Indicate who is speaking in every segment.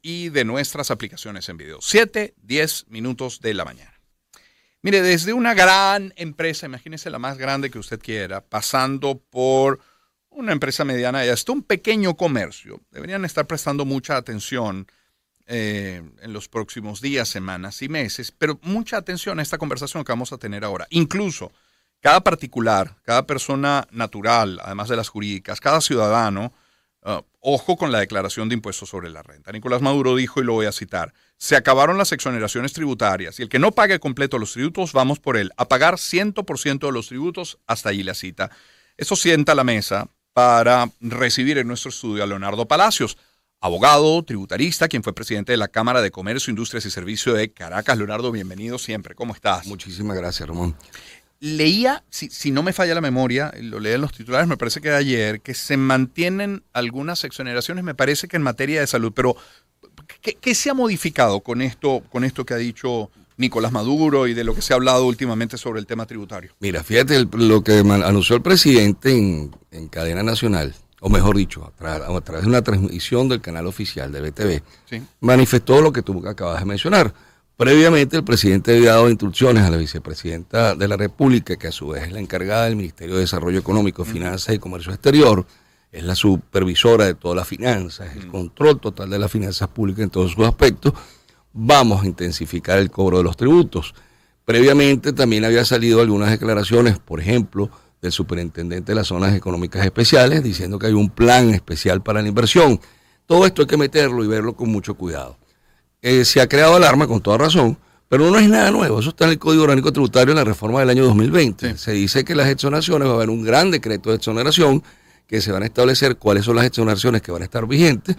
Speaker 1: Y de nuestras aplicaciones en video. 7, 10 minutos de la mañana. Mire, desde una gran empresa, imagínese la más grande que usted quiera, pasando por una empresa mediana y hasta un pequeño comercio, deberían estar prestando mucha atención eh, en los próximos días, semanas y meses, pero mucha atención a esta conversación que vamos a tener ahora. Incluso cada particular, cada persona natural, además de las jurídicas, cada ciudadano, uh, ojo con la declaración de impuestos sobre la renta. Nicolás Maduro dijo, y lo voy a citar, se acabaron las exoneraciones tributarias y el que no pague completo los tributos, vamos por él, a pagar 100% de los tributos, hasta ahí la cita. Eso sienta la mesa para recibir en nuestro estudio a Leonardo Palacios abogado, tributarista, quien fue presidente de la Cámara de Comercio, Industrias y Servicios de Caracas. Leonardo, bienvenido siempre. ¿Cómo estás?
Speaker 2: Muchísimas gracias, Ramón.
Speaker 1: Leía, si, no me falla la memoria, lo leí en los titulares, me parece que de ayer, que se mantienen algunas exoneraciones, me parece que en materia de salud, pero ¿qué, se ha modificado con esto, con esto que ha dicho Nicolás Maduro y de lo que se ha hablado últimamente sobre el tema tributario?
Speaker 2: Mira, fíjate lo que anunció el presidente en, en cadena nacional, o mejor dicho, a, través de una transmisión del canal oficial de BTV, manifestó lo que tú acabas de mencionar. Previamente el presidente había dado instrucciones a la vicepresidenta de la República, que a su vez es la encargada del Ministerio de Desarrollo Económico, Finanzas y Comercio Exterior, es la supervisora de todas las finanzas, el control total de las finanzas públicas en todos sus aspectos. Vamos a intensificar el cobro de los tributos. Previamente también había salido algunas declaraciones, por ejemplo, del superintendente de las zonas económicas especiales, diciendo que hay un plan especial para la inversión. Todo esto hay que meterlo y verlo con mucho cuidado. Eh, se ha creado alarma con toda razón, pero no es nada nuevo. Eso está en el Código Orgánico Tributario en la reforma del año 2020. Se dice que las exoneraciones va a haber un gran decreto de exoneración que se van a establecer cuáles son las exoneraciones que van a estar vigentes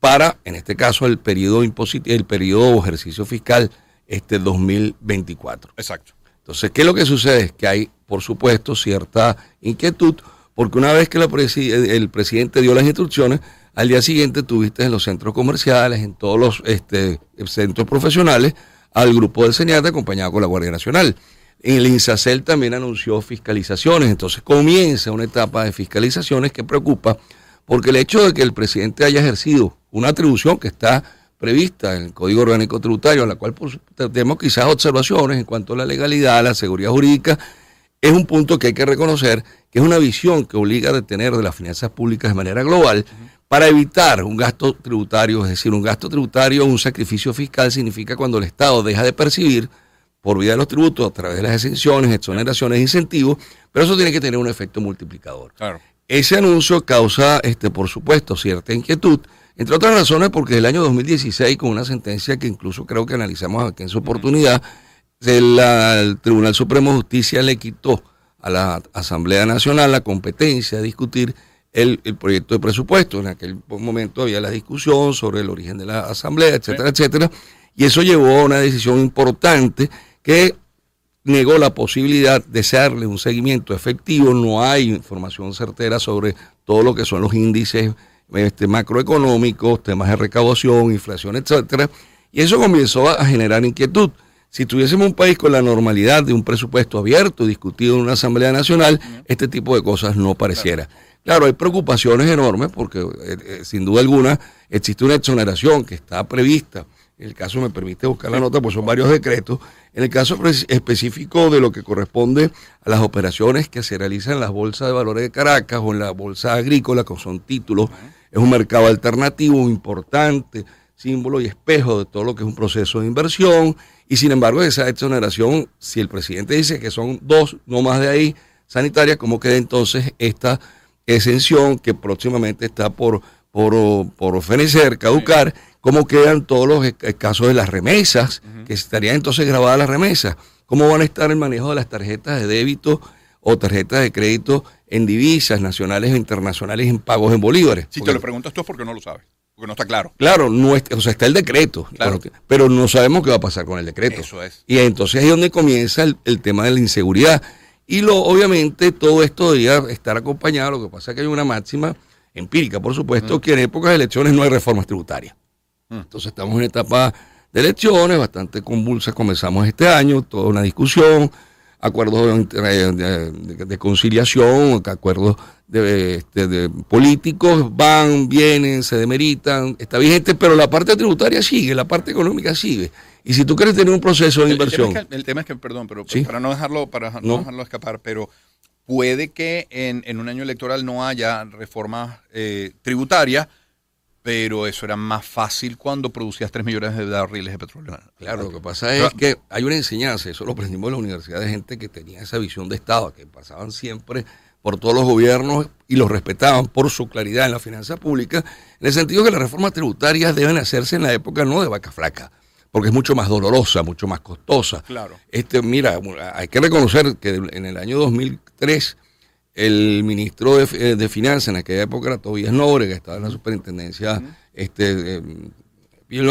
Speaker 2: para, en este caso, el periodo el periodo ejercicio fiscal este 2024.
Speaker 1: Exacto.
Speaker 2: Entonces, ¿qué es lo que sucede? Es que hay, por supuesto, cierta inquietud, porque una vez que el presidente dio las instrucciones, al día siguiente tuviste en los centros comerciales, en todos los este, centros profesionales, al grupo del Señate acompañado con la Guardia Nacional. En el INSACEL también anunció fiscalizaciones, entonces comienza una etapa de fiscalizaciones que preocupa, porque el hecho de que el presidente haya ejercido una atribución que está prevista en el Código Orgánico Tributario, a la cual tenemos quizás observaciones en cuanto a la legalidad, la seguridad jurídica, es un punto que hay que reconocer que es una visión que obliga a detener de las finanzas públicas de manera global para evitar un gasto tributario, es decir, un gasto tributario, un sacrificio fiscal significa cuando el Estado deja de percibir por vía de los tributos a través de las exenciones, exoneraciones e incentivos, pero eso tiene que tener un efecto multiplicador. Ese anuncio causa, este, por supuesto, cierta inquietud, entre otras razones porque el año 2016, con una sentencia que incluso creo que analizamos aquí en su oportunidad, el, Tribunal Supremo de Justicia le quitó a la Asamblea Nacional la competencia de discutir el, proyecto de presupuesto. En aquel momento había la discusión sobre el origen de la Asamblea, etcétera, etcétera. Y eso llevó a una decisión importante que negó la posibilidad de hacerle un seguimiento efectivo. No hay información certera sobre todo lo que son los índices este, macroeconómicos, temas de recaudación, inflación, etcétera. Y eso comenzó a generar inquietud. Si tuviésemos un país con la normalidad de un presupuesto abierto, discutido en una Asamblea Nacional, este tipo de cosas no pareciera. Claro, hay preocupaciones enormes porque eh, eh, sin duda alguna existe una exoneración que está prevista. En el caso me permite buscar la nota, pues son varios decretos. En el caso específico de lo que corresponde a las operaciones que se realizan en las bolsas de valores de Caracas o en la bolsa agrícola, que son títulos es un mercado alternativo importante, símbolo y espejo de todo lo que es un proceso de inversión. Y sin embargo, esa exoneración, si el presidente dice que son dos, no más de ahí, sanitarias, ¿cómo queda entonces esta exención que próximamente está por, por, por ofrecer, caducar? ¿Cómo quedan todos los casos de las remesas, que estarían entonces grabadas las remesas? ¿Cómo van a estar el manejo de las tarjetas de débito o tarjetas de crédito en divisas nacionales e internacionales en pagos en bolívares.
Speaker 1: Si te lo preguntas tú es porque no lo sabes, porque no está claro.
Speaker 2: Claro, no o sea, está el decreto, claro. pero no sabemos qué va a pasar con el decreto.
Speaker 1: Eso es.
Speaker 2: Y entonces ahí es donde comienza el, tema de la inseguridad. Y lo, obviamente todo esto debería estar acompañado, lo que pasa es que hay una máxima empírica, por supuesto, que en épocas de elecciones no hay reformas tributarias. Entonces estamos en una etapa de elecciones bastante convulsa, comenzamos este año, toda una discusión, acuerdos de, conciliación, acuerdos este, de, políticos, van, vienen, se demeritan, está vigente, pero la parte tributaria sigue, la parte económica sigue. Y si tú quieres tener un proceso de inversión...
Speaker 1: El, tema es que, perdón, pero para no dejarlo, para no, dejarlo escapar, pero puede que en, un año electoral no haya reforma eh, tributaria, pero eso era más fácil cuando producías 3 millones de barriles de petróleo.
Speaker 2: Claro, lo que pasa es que hay una enseñanza, eso lo aprendimos en la universidad de gente que tenía esa visión de Estado, que pasaban siempre por todos los gobiernos y los respetaban por su claridad en la finanza pública, en el sentido que las reformas tributarias deben hacerse en la época no de vaca flaca, porque es mucho más dolorosa, mucho más costosa.
Speaker 1: Claro.
Speaker 2: Este, mira, hay que reconocer que en el año 2003 el ministro de, de, Finanzas en aquella época era Tobías Nobre, que estaba en la superintendencia este, eh,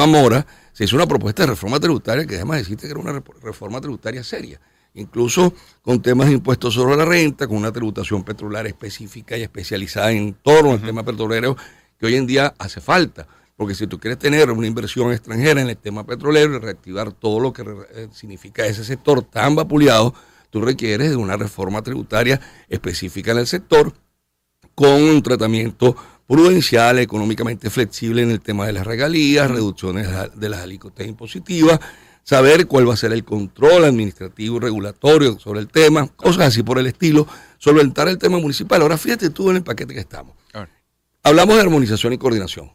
Speaker 2: Mora, se hizo una propuesta de reforma tributaria que además decirte que era una reforma tributaria seria, incluso con temas de impuestos sobre la renta, con una tributación petrolera específica y especializada en torno al tema petrolero que hoy en día hace falta. Porque si tú quieres tener una inversión extranjera en el tema petrolero y reactivar todo lo que eh, significa ese sector tan vapuleado, tú requieres de una reforma tributaria específica en el sector con un tratamiento prudencial, económicamente flexible en el tema de las regalías, reducciones de las alícuotas impositivas, saber cuál va a ser el control administrativo y regulatorio sobre el tema, cosas así por el estilo, solventar el tema municipal. Ahora fíjate tú en el paquete que estamos. Hablamos de armonización y coordinación.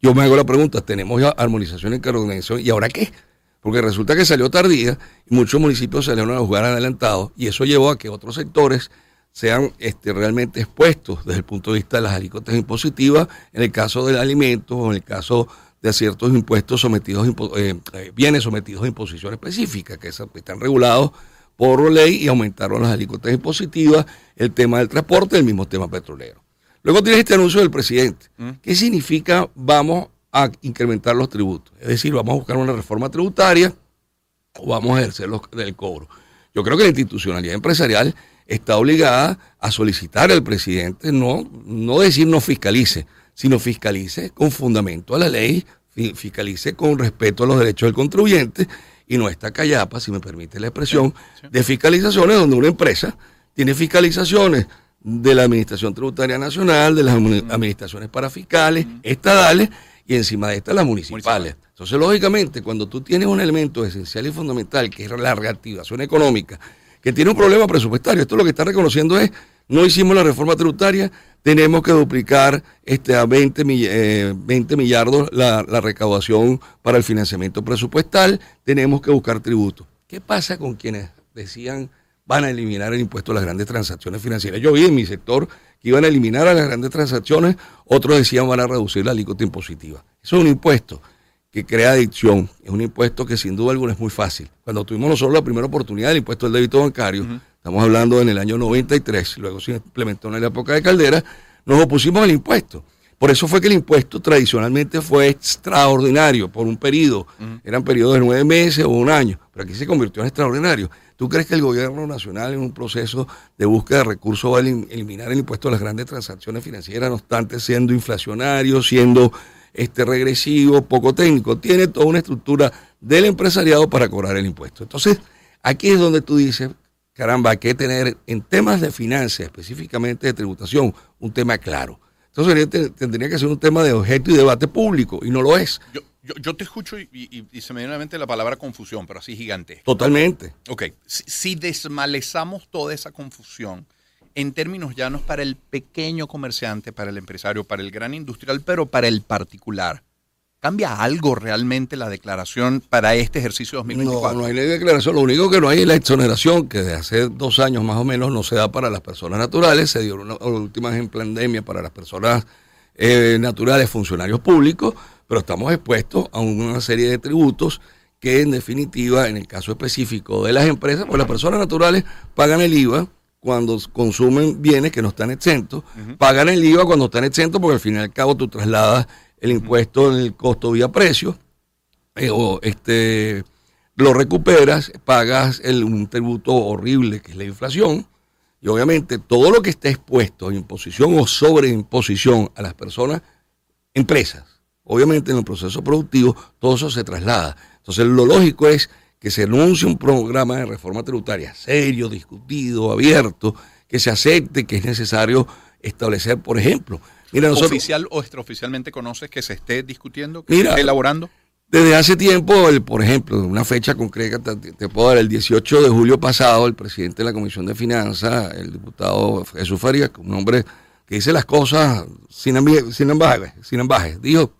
Speaker 2: Yo me hago la pregunta, tenemos ya armonización y coordinación, ¿y ahora qué? porque resulta que salió tardía y muchos municipios salieron a jugar adelantados y eso llevó a que otros sectores sean este, realmente expuestos desde el punto de vista de las alícuotas impositivas, en el caso del alimento o en el caso de ciertos impuestos sometidos, eh, eh, bienes sometidos a imposición específica, que están regulados por ley y aumentaron las alícuotas impositivas, el tema del transporte, el mismo tema petrolero. Luego tienes este anuncio del presidente. Mm. ¿Qué significa vamos a incrementar los tributos. Es decir, vamos a buscar una reforma tributaria o vamos a ejercer los, del cobro. Yo creo que la institucionalidad empresarial está obligada a solicitar al presidente no, no decir no fiscalice, sino fiscalice con fundamento a la ley, fiscalice con respeto a los derechos del contribuyente y no esta callapa, si me permite la expresión, de fiscalizaciones donde una empresa tiene fiscalizaciones de la Administración Tributaria Nacional, de las administraciones parafiscales, estadales, y encima de estas las municipales. Entonces, lógicamente, cuando tú tienes un elemento esencial y fundamental, que es la reactivación económica, que tiene un problema presupuestario, esto lo que está reconociendo es, no hicimos la reforma tributaria, tenemos que duplicar este, a 20, eh, millardos la, la recaudación para el financiamiento presupuestal, tenemos que buscar tributos. ¿Qué pasa con quienes decían van a eliminar el impuesto a las grandes transacciones financieras? Yo vi en mi sector que iban a eliminar a las grandes transacciones, otros decían van a reducir la alícuota impositiva. Eso es un impuesto que crea adicción, es un impuesto que sin duda alguna es muy fácil. Cuando tuvimos nosotros la primera oportunidad del impuesto del débito bancario, estamos hablando en el año 93, luego se implementó en la época de Caldera, nos opusimos al impuesto. Por eso fue que el impuesto tradicionalmente fue extraordinario por un periodo, eran periodos de nueve meses o un año, pero aquí se convirtió en extraordinario. ¿Tú crees que el gobierno nacional en un proceso de búsqueda de recursos va a eliminar el impuesto a las grandes transacciones financieras, no obstante siendo inflacionario, siendo este regresivo, poco técnico? Tiene toda una estructura del empresariado para cobrar el impuesto. Entonces, aquí es donde tú dices, caramba, hay que tener en temas de finanzas, específicamente de tributación, un tema claro. Entonces tendría que ser un tema de objeto y debate público, y no lo es.
Speaker 1: Yo, te escucho y, se me viene a la mente la palabra confusión, pero así gigante.
Speaker 2: Totalmente.
Speaker 1: Ok, si, desmalezamos toda esa confusión en términos llanos para el pequeño comerciante, para el empresario, para el gran industrial, pero para el particular, ¿cambia algo realmente la declaración para este ejercicio 2024?
Speaker 2: No, no hay ley de declaración. Lo único que no hay es la exoneración, que desde hace dos años más o menos no se da para las personas naturales. Se dio una, última en pandemia para las personas eh, naturales, funcionarios públicos pero estamos expuestos a una serie de tributos que en definitiva, en el caso específico de las empresas, pues las personas naturales pagan el IVA cuando consumen bienes que no están exentos, pagan el IVA cuando están exentos porque al fin y al cabo tú trasladas el impuesto en el costo vía precio, eh, o este, lo recuperas, pagas el, un tributo horrible que es la inflación, y obviamente todo lo que está expuesto a imposición o sobreimposición a las personas, empresas, obviamente en el proceso productivo todo eso se traslada. Entonces lo lógico es que se anuncie un programa de reforma tributaria serio, discutido, abierto, que se acepte que es necesario establecer, por ejemplo.
Speaker 1: Mira, ¿Oficial o extraoficialmente conoces que se esté discutiendo, que se esté elaborando?
Speaker 2: Desde hace tiempo, el, por ejemplo, una fecha concreta, te, puedo dar, el 18 de julio pasado, el presidente de la Comisión de Finanzas, el diputado Jesús Farías, un hombre que dice las cosas sin, sin sin dijo,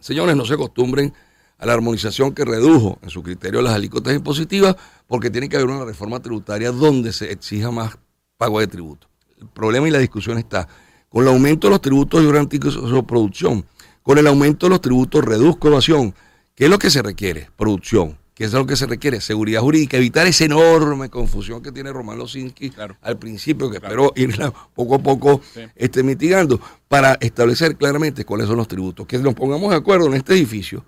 Speaker 2: señores, no se acostumbren a la armonización que redujo en su criterio las alícuotas impositivas, porque tiene que haber una reforma tributaria donde se exija más pago de tributo. El problema y la discusión está con el aumento de los tributos durante su producción, con el aumento de los tributos reduzco evasión, ¿Qué es lo que se requiere? Producción. ¿Qué es lo que se requiere? Seguridad jurídica, evitar esa enorme confusión que tiene Román Losinski al principio, que espero irla poco a poco este, mitigando, para establecer claramente cuáles son los tributos. Que nos pongamos de acuerdo en este edificio,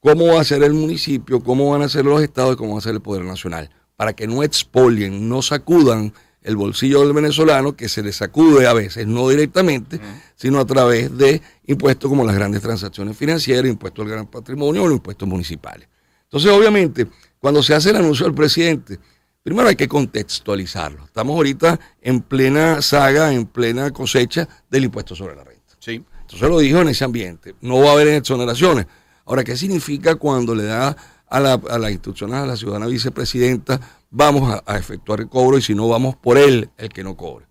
Speaker 2: cómo va a ser el municipio, cómo van a ser los estados y cómo va a ser el Poder Nacional, para que no expolien, no sacudan el bolsillo del venezolano que se le sacude a veces, no directamente, sino a través de impuestos como las grandes transacciones financieras, impuestos al gran patrimonio o los impuestos municipales. Entonces, obviamente, cuando se hace el anuncio del presidente, primero hay que contextualizarlo. Estamos ahorita en plena saga, en plena cosecha del impuesto sobre la renta. Sí. Entonces lo dijo en ese ambiente. No va a haber exoneraciones. Ahora, ¿qué significa cuando le da a, la, a las instrucciones a la ciudadana vicepresidenta vamos a, efectuar el cobro y si no, vamos por él el que no cobre.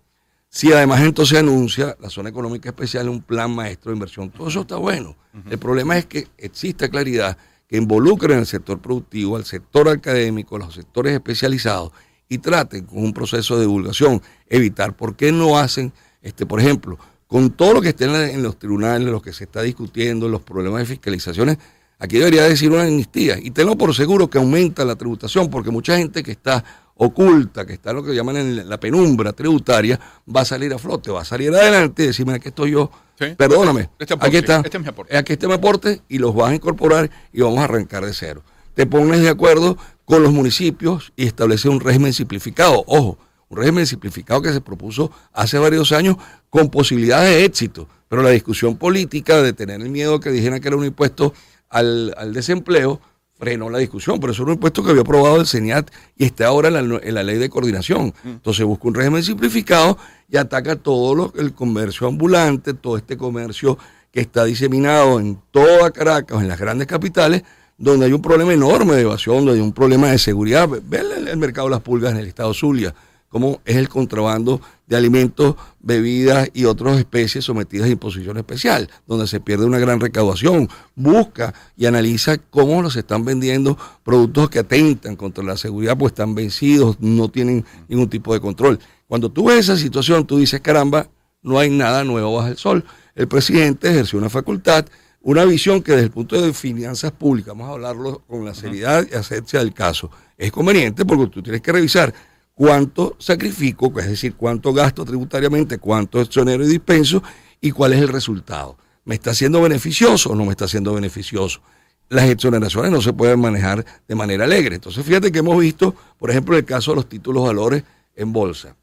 Speaker 2: Si además entonces anuncia la zona económica especial un plan maestro de inversión, todo eso está bueno. El problema es que exista claridad que involucre en el sector productivo, al sector académico, a los sectores especializados y traten con un proceso de divulgación, evitar por qué no hacen, este, por ejemplo, con todo lo que esté en, los tribunales, lo que se está discutiendo, los problemas de fiscalizaciones, Aquí debería decir una amnistía. Y tengo por seguro que aumenta la tributación, porque mucha gente que está oculta, que está lo que llaman en la penumbra tributaria, va a salir a flote, va a salir adelante y decirme, aquí estoy yo, perdóname, este aquí está, este es mi aporte. aquí está mi aporte y los vas a incorporar y vamos a arrancar de cero. Te pones de acuerdo con los municipios y estableces un régimen simplificado. Ojo, un régimen simplificado que se propuso hace varios años con posibilidades de éxito, pero la discusión política de tener el miedo que dijeran que era un impuesto al, desempleo, frenó la discusión. Por eso era un impuesto que había aprobado el CENIAT y está ahora en la, ley de coordinación. Mm. Entonces busca un régimen simplificado y ataca todo lo, el comercio ambulante, todo este comercio que está diseminado en toda Caracas, en las grandes capitales, donde hay un problema enorme de evasión, donde hay un problema de seguridad. Ve el, mercado de las pulgas en el estado Zulia como es el contrabando de alimentos, bebidas y otras especies sometidas a imposición especial, donde se pierde una gran recaudación. Busca y analiza cómo los están vendiendo productos que atentan contra la seguridad, pues están vencidos, no tienen ningún tipo de control. Cuando tú ves esa situación, tú dices, caramba, no hay nada nuevo bajo el sol. El presidente ejerció una facultad, una visión que desde el punto de finanzas públicas, vamos a hablarlo con la seriedad y hacerse del caso, es conveniente porque tú tienes que revisar cuánto sacrifico, es decir, cuánto gasto tributariamente, cuánto exonero y dispenso y cuál es el resultado. ¿Me está siendo beneficioso o no me está siendo beneficioso? Las exoneraciones no se pueden manejar de manera alegre. Entonces, fíjate que hemos visto, por ejemplo, el caso de los títulos valores en bolsa.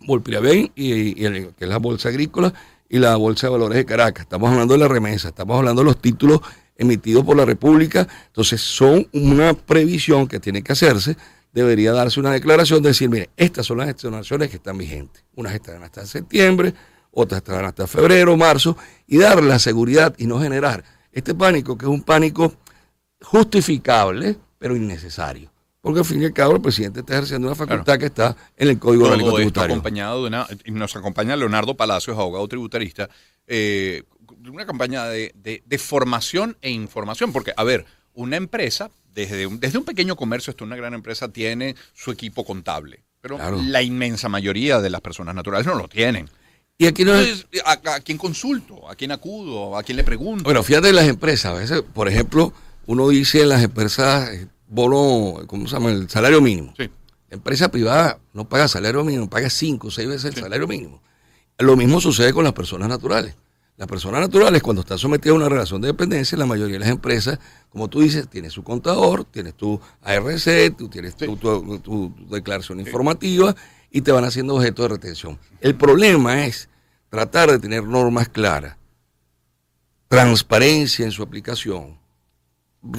Speaker 2: Volpriaven, y, que es la bolsa agrícola, y la bolsa de valores de Caracas. Estamos hablando de la remesa, estamos hablando de los títulos emitidos por la República. Entonces, son una previsión que tiene que hacerse debería darse una declaración de decir, mire, estas son las exoneraciones que están vigentes. Unas estarán hasta septiembre, otras estarán hasta febrero, marzo, y dar la seguridad y no generar este pánico, que es un pánico justificable, pero innecesario. Porque al fin y al cabo el presidente está ejerciendo una facultad que está en el Código Orgánico Tributario.
Speaker 1: Acompañado de una, nos acompaña Leonardo Palacios, abogado tributarista, eh, una campaña de, de formación e información. Porque, a ver, una empresa desde un, desde un pequeño comercio hasta una gran empresa tiene su equipo contable. Pero la inmensa mayoría de las personas naturales no lo tienen. ¿Y aquí no Entonces, ¿a, quién consulto? ¿A quién acudo? ¿A quién le pregunto?
Speaker 2: Bueno, fíjate en las empresas. A veces, por ejemplo, uno dice en las empresas eh, bono, ¿cómo se llama? El salario mínimo. Sí. La empresa privada no paga salario mínimo, paga cinco o seis veces el salario mínimo. Lo mismo sucede con las personas naturales. Las personas naturales, cuando están sometidas a una relación de dependencia, la mayoría de las empresas, como tú dices, tienes su contador, tienes tu ARC, tú tienes tu, declaración informativa y te van haciendo objeto de retención. El problema es tratar de tener normas claras, transparencia en su aplicación,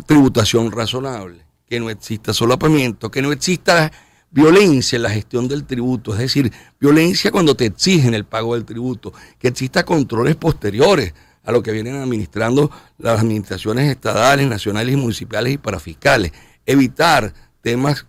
Speaker 2: tributación razonable que no exista solapamiento, que no exista violencia en la gestión del tributo, es decir, violencia cuando te exigen el pago del tributo, que exista controles posteriores a lo que vienen administrando las administraciones estatales, nacionales y municipales y parafiscales, evitar temas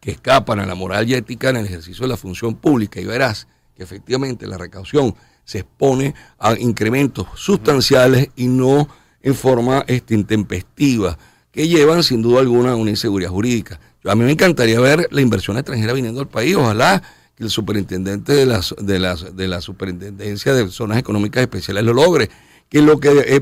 Speaker 2: que escapan a la moral y ética en el ejercicio de la función pública y verás que efectivamente la recaudación se expone a incrementos sustanciales y no en forma este, intempestiva, que llevan sin duda alguna a una inseguridad jurídica. A mí me encantaría ver la inversión extranjera viniendo al país, ojalá que el superintendente de, las, de, las, de la superintendencia de zonas económicas especiales lo logre, que lo que eh,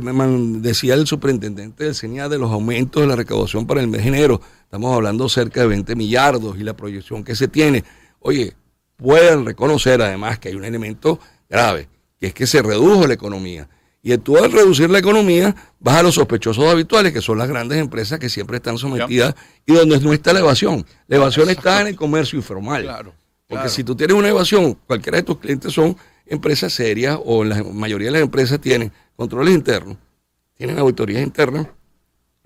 Speaker 2: decía el superintendente del CENIA de los aumentos de la recaudación para el mes de enero, estamos hablando cerca de 20 millardos y la proyección que se tiene, oye, pueden reconocer además que hay un elemento grave, que es que se redujo la economía. Y tú al reducir la economía, vas a los sospechosos habituales, que son las grandes empresas que siempre están sometidas y donde no está la evasión. La evasión está en el comercio informal. Claro, Porque si tú tienes una evasión, cualquiera de tus clientes son empresas serias o la mayoría de las empresas tienen controles internos, tienen auditorías internas,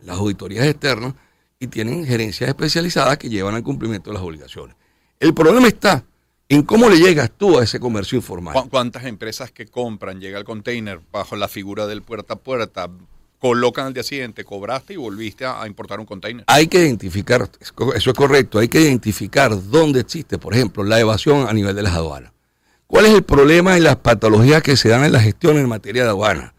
Speaker 2: las auditorías externas y tienen gerencias especializadas que llevan al cumplimiento de las obligaciones. El problema está ¿En cómo le llegas tú a ese comercio informal?
Speaker 1: ¿Cuántas empresas que compran, llega el container bajo la figura del puerta a puerta, colocan al día siguiente, cobraste y volviste a, importar un container?
Speaker 2: Hay que identificar, eso es correcto, hay que identificar dónde existe, por ejemplo, la evasión a nivel de las aduanas. ¿Cuál es el problema y las patologías que se dan en la gestión en materia de aduana?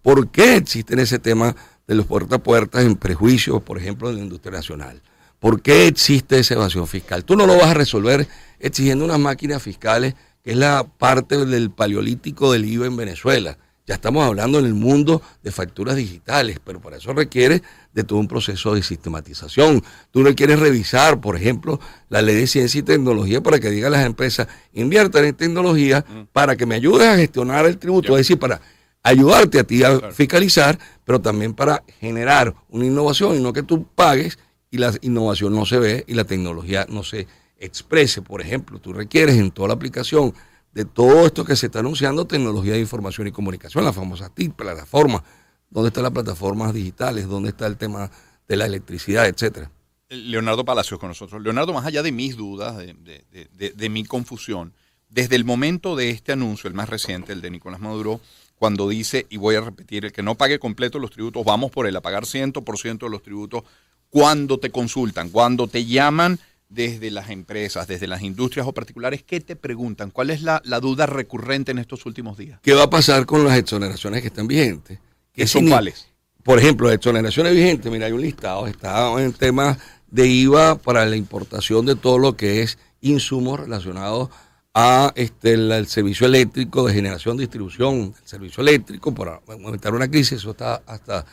Speaker 2: ¿Por qué existen ese tema de los puerta a puerta en prejuicios, por ejemplo, de la industria nacional? ¿Por qué existe esa evasión fiscal? Tú no lo vas a resolver exigiendo unas máquinas fiscales, que es la parte del paleolítico del IVA en Venezuela. Ya estamos hablando en el mundo de facturas digitales, pero para eso requiere de todo un proceso de sistematización. Tú no quieres revisar, por ejemplo, la ley de ciencia y tecnología para que diga a las empresas, inviertan en tecnología mm. para que me ayudes a gestionar el tributo, es decir, para ayudarte a ti a fiscalizar, pero también para generar una innovación y no que tú pagues y la innovación no se ve y la tecnología no se exprese. Por ejemplo, tú requieres en toda la aplicación de todo esto que se está anunciando tecnología de información y comunicación, la famosa TIC, plataforma. ¿Dónde están las plataformas digitales? ¿Dónde está el tema de la electricidad, etcétera?
Speaker 1: Leonardo Palacios con nosotros. Leonardo, más allá de mis dudas, de, mi confusión, desde el momento de este anuncio, el más reciente, el de Nicolás Maduro, cuando dice, y voy a repetir, el que no pague completo los tributos, vamos por él, a pagar 100% de los tributos, cuando te consultan, cuando te llaman desde las empresas, desde las industrias o particulares, ¿qué te preguntan? ¿Cuál es la, duda recurrente en estos últimos días?
Speaker 2: ¿Qué va a pasar con las exoneraciones que están vigentes?
Speaker 1: ¿Qué son cuáles?
Speaker 2: Por ejemplo, las exoneraciones vigentes, mira, hay un listado, está en temas de IVA para la importación de todo lo que es insumos relacionados a este, el, servicio eléctrico de generación, distribución del servicio eléctrico, para aumentar una crisis, eso está hasta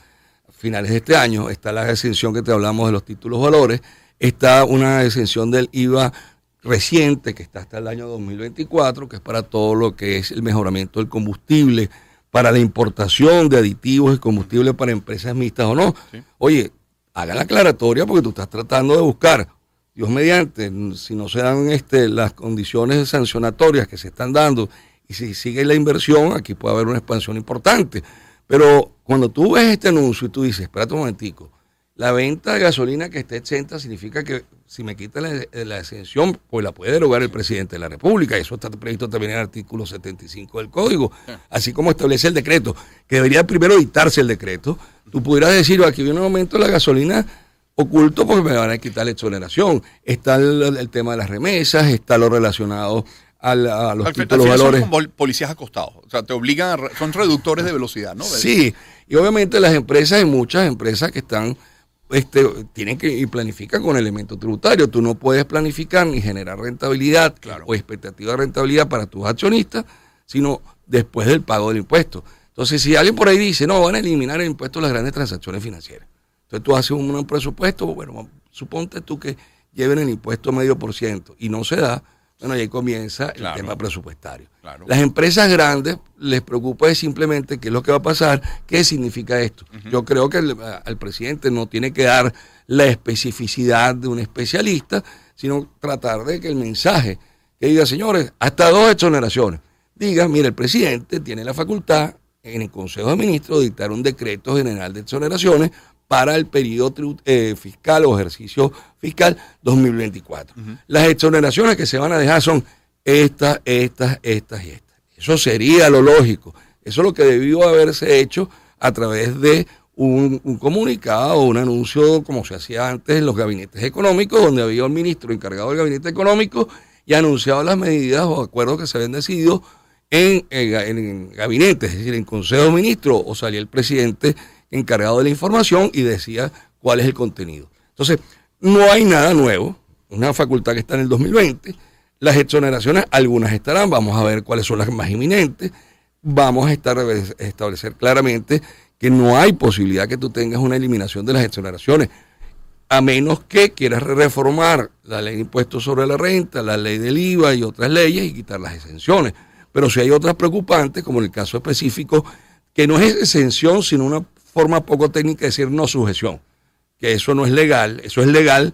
Speaker 2: finales de este año, está la exención que te hablamos de los títulos valores, Está una exención del IVA reciente que está hasta el año 2024, que es para todo lo que es el mejoramiento del combustible, para la importación de aditivos y combustible para empresas mixtas o no. Oye, haga la aclaratoria porque tú estás tratando de buscar, Dios mediante, si no se dan este, las condiciones sancionatorias que se están dando y si sigue la inversión, aquí puede haber una expansión importante. Pero cuando tú ves este anuncio y tú dices, espérate un momentico, la venta de gasolina que esté exenta significa que si me quita la, exención, pues la puede derogar el presidente de la República. Eso está previsto también en el artículo 75 del Código. Así como establece el decreto, que debería primero dictarse el decreto. Tú pudieras decir, aquí viene un aumento de la gasolina oculto porque me van a quitar la exoneración. Está el, tema de las remesas, está lo relacionado a, los títulos valores.
Speaker 1: Son policías acostados, o sea, te obligan, son reductores de velocidad, ¿no?
Speaker 2: Sí, y obviamente las empresas, hay muchas empresas que están este, tienen que planificar con elementos tributarios. Tú no puedes planificar ni generar rentabilidad o expectativa de rentabilidad para tus accionistas, sino después del pago del impuesto. Entonces, si alguien por ahí dice, no, van a eliminar el impuesto de las grandes transacciones financieras. Entonces tú haces un, presupuesto, bueno, suponte tú que lleven el impuesto medio por ciento y no se da, bueno, ahí comienza el tema presupuestario. Las empresas grandes les preocupa simplemente qué es lo que va a pasar, qué significa esto. Yo creo que el, presidente no tiene que dar la especificidad de un especialista, sino tratar de que el mensaje que diga, señores, hasta dos exoneraciones, diga, mire, el presidente tiene la facultad en el Consejo de Ministros de dictar un decreto general de exoneraciones para el periodo eh, fiscal o ejercicio fiscal 2024. Las exoneraciones que se van a dejar son estas, estas, estas y estas. Eso sería lo lógico. Eso es lo que debió haberse hecho a través de un, comunicado o un anuncio como se hacía antes en los gabinetes económicos, donde había un ministro encargado del gabinete económico y anunciaba las medidas o acuerdos que se habían decidido en, en, gabinetes, es decir, en Consejo de Ministros, o salía el presidente encargado de la información y decía cuál es el contenido. Entonces, no hay nada nuevo, una facultad que está en el 2020, las exoneraciones, algunas estarán, vamos a ver cuáles son las más inminentes, vamos a estar, establecer claramente que no hay posibilidad que tú tengas una eliminación de las exoneraciones, a menos que quieras reformar la ley de impuestos sobre la renta, la ley del IVA y otras leyes y quitar las exenciones. Pero si hay otras preocupantes, como en el caso específico, que no es exención, sino una forma poco técnica de decir no sujeción, que eso no es legal, eso es legal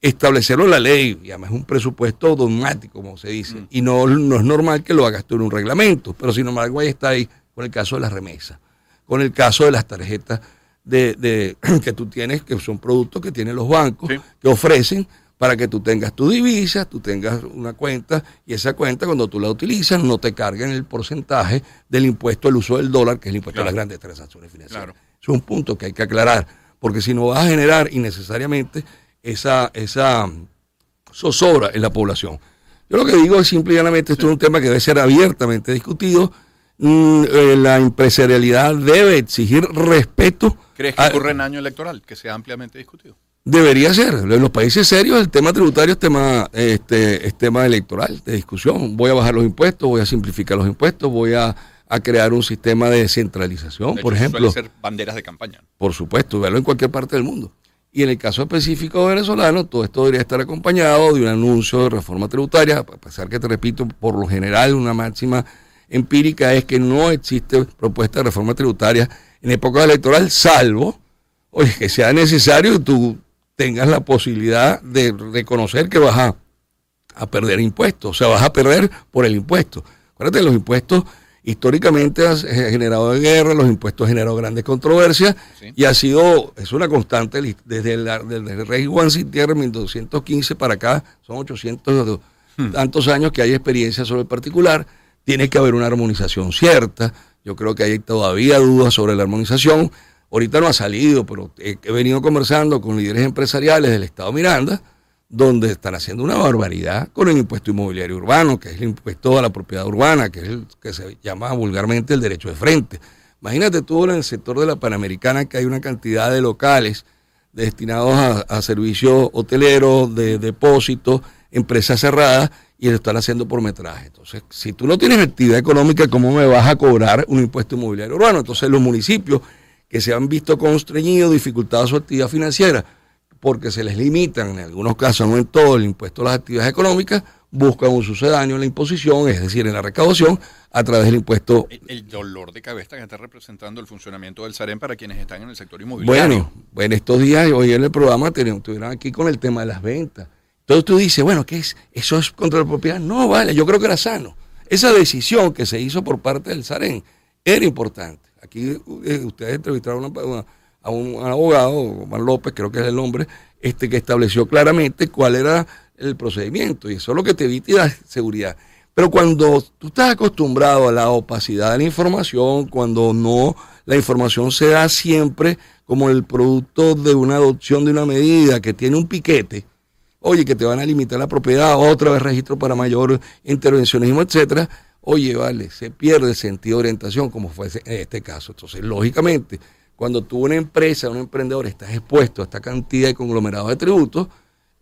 Speaker 2: establecerlo en la ley, y además es un presupuesto dogmático, como se dice, mm. y no, no es normal que lo hagas tú en un reglamento, pero sin embargo ahí está ahí con el caso de las remesas con el caso de las tarjetas de, que tú tienes, que son productos que tienen los bancos, que ofrecen para que tú tengas tu divisa, tú tengas una cuenta y esa cuenta cuando tú la utilizas no te carguen el porcentaje del impuesto al uso del dólar, que es el impuesto a las grandes transacciones financieras. Es un punto que hay que aclarar, porque si no vas a generar innecesariamente esa, esa zozobra en la población. Yo lo que digo es simplemente esto es un tema que debe ser abiertamente discutido Mm, eh, la empresarialidad debe exigir respeto.
Speaker 1: ¿Crees que ocurre en año electoral, que sea ampliamente discutido?
Speaker 2: Debería ser. En los países serios el tema tributario es tema, este, es tema electoral, de discusión. Voy a bajar los impuestos, voy a simplificar los impuestos, voy a, crear un sistema de descentralización, por ejemplo.
Speaker 1: ser banderas de campaña.
Speaker 2: Por supuesto, verlo en cualquier parte del mundo. Y en el caso específico venezolano, todo esto debería estar acompañado de un anuncio de reforma tributaria, a pesar que te repito, por lo general una máxima empírica es que no existe propuesta de reforma tributaria en época electoral, salvo oye, que sea necesario tú tengas la posibilidad de reconocer que vas a, perder impuestos, o sea, vas a perder por el impuesto. Acuérdate, los impuestos históricamente han generado guerra, los impuestos han generado grandes controversias y ha sido, es una constante desde el, desde el rey Juan Tierra en 1215 para acá, son 800 hmm. tantos años que hay experiencia sobre el particular tiene que haber una armonización cierta. Yo creo que hay todavía dudas sobre la armonización. Ahorita no ha salido, pero he, venido conversando con líderes empresariales del Estado Miranda, donde están haciendo una barbaridad con el impuesto inmobiliario urbano, que es el impuesto a la propiedad urbana, que es el que se llama vulgarmente el derecho de frente. Imagínate tú en el sector de la Panamericana que hay una cantidad de locales destinados a, a servicios hoteleros, de depósitos, empresas cerradas, y lo están haciendo por metraje. Entonces, si tú no tienes actividad económica, ¿cómo me vas a cobrar un impuesto inmobiliario urbano? Entonces, los municipios que se han visto constreñidos, dificultados su actividad financiera, porque se les limitan, en algunos casos, no en todo, el impuesto a las actividades económicas, buscan un sucedáneo en la imposición, es decir, en la recaudación, a través del impuesto.
Speaker 1: El, dolor de cabeza que está representando el funcionamiento del SAREN para quienes están en el sector inmobiliario.
Speaker 2: Bueno, en estos días, hoy en el programa, estuvieron aquí con el tema de las ventas entonces tú dices, bueno, ¿qué es? ¿Eso es contra la propiedad? No, vale, yo creo que era sano. Esa decisión que se hizo por parte del SAREN era importante. Aquí eh, ustedes entrevistaron a, un, abogado, Juan López, creo que es el nombre, este, que estableció claramente cuál era el procedimiento. Y eso es lo que te evita y da seguridad. Pero cuando tú estás acostumbrado a la opacidad de la información, cuando no, la información se da siempre como el producto de una adopción de una medida que tiene un piquete, oye, que te van a limitar la propiedad, otra vez registro para mayor intervencionismo, etcétera, oye, vale, se pierde el sentido de orientación, como fue en este caso. Entonces, lógicamente, cuando tú una empresa, un emprendedor, estás expuesto a esta cantidad de conglomerados de tributos,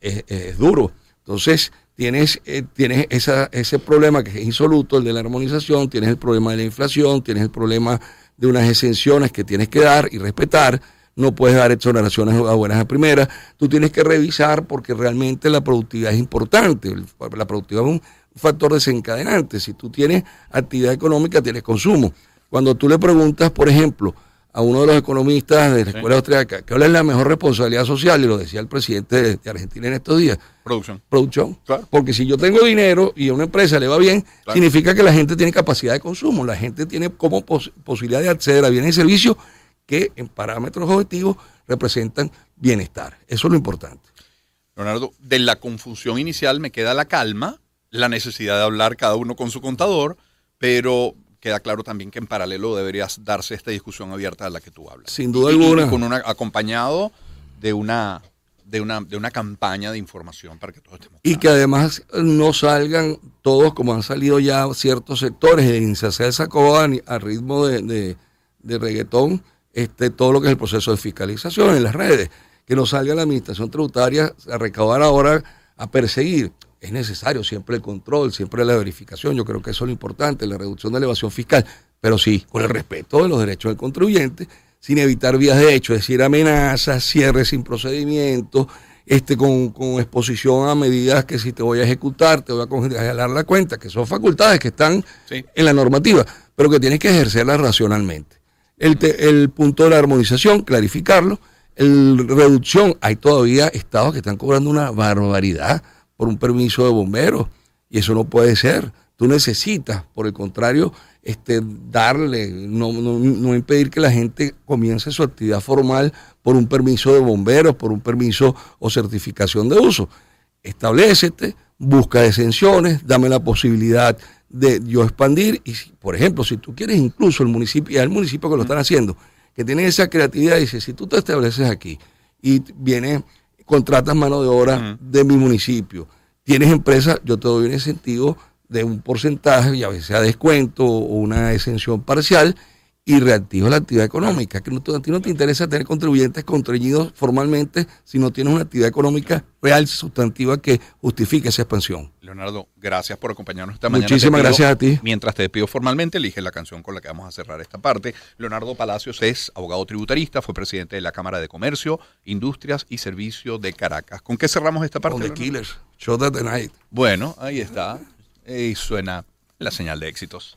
Speaker 2: es, duro. Entonces, tienes, eh, tienes ese problema que es insoluto, el de la armonización, tienes el problema de la inflación, tienes el problema de unas exenciones que tienes que dar y respetar no puedes dar exoneraciones a buenas a primeras, tú tienes que revisar porque realmente la productividad es importante, la productividad es un factor desencadenante, si tú tienes actividad económica, tienes consumo. Cuando tú le preguntas, por ejemplo, a uno de los economistas de la Escuela Austriaca, ¿cuál es la mejor responsabilidad social? Y lo decía el presidente de, Argentina en estos días.
Speaker 1: Producción.
Speaker 2: Producción. Porque si yo tengo dinero y a una empresa le va bien, significa que la gente tiene capacidad de consumo, la gente tiene como posibilidad de acceder a bienes y servicios que en parámetros objetivos representan bienestar. Eso es lo importante.
Speaker 1: Leonardo, de la confusión inicial me queda la calma, la necesidad de hablar cada uno con su contador, pero queda claro también que en paralelo deberías darse esta discusión abierta de la que tú hablas.
Speaker 2: Sin duda alguna.
Speaker 1: con una, acompañado de una, de, una, de una campaña de información para que todos estemos
Speaker 2: Y que además no salgan todos como han salido ya ciertos sectores, en se sacó a, a ritmo de, de, de reggaetón este, todo lo que es el proceso de fiscalización en las redes, que no salga la administración tributaria a recaudar ahora, a perseguir. Es necesario siempre el control, siempre la verificación, yo creo que eso es lo importante, la reducción de la evasión fiscal, pero sí, con el respeto de los derechos del contribuyente, sin evitar vías de hecho, es decir, amenazas, cierres sin procedimiento, este, con, exposición a medidas que si te voy a ejecutar, te voy a congelar la cuenta, que son facultades que están en la normativa, pero que tienes que ejercerlas racionalmente. El, punto de la armonización, clarificarlo. El reducción, hay todavía estados que están cobrando una barbaridad por un permiso de bomberos y eso no puede ser. Tú necesitas, por el contrario, este, darle, no, no, impedir que la gente comience su actividad formal por un permiso de bomberos, por un permiso o certificación de uso. Establecete, busca exenciones, dame la posibilidad de yo expandir y, por ejemplo, si tú quieres incluso el municipio, y el municipio que lo están haciendo, que tiene esa creatividad, dice, si tú te estableces aquí y vienes, contratas mano de obra de mi municipio, tienes empresa, yo te doy un incentivo de un porcentaje, ya sea descuento o una exención parcial, y reactiva la actividad económica. Que no, a ti no te interesa tener contribuyentes contrañidos formalmente si no tienes una actividad económica real, sustantiva que justifique esa expansión.
Speaker 1: Leonardo, gracias por acompañarnos esta mañana.
Speaker 2: Muchísimas gracias a ti.
Speaker 1: Mientras te despido formalmente, elige la canción con la que vamos a cerrar esta parte. Leonardo Palacios es abogado tributarista, fue presidente de la Cámara de Comercio, Industrias y Servicio de Caracas. ¿Con qué cerramos esta parte?
Speaker 2: Con The Killers, Show That the Night.
Speaker 1: Bueno, ahí está. Y suena la señal de éxitos.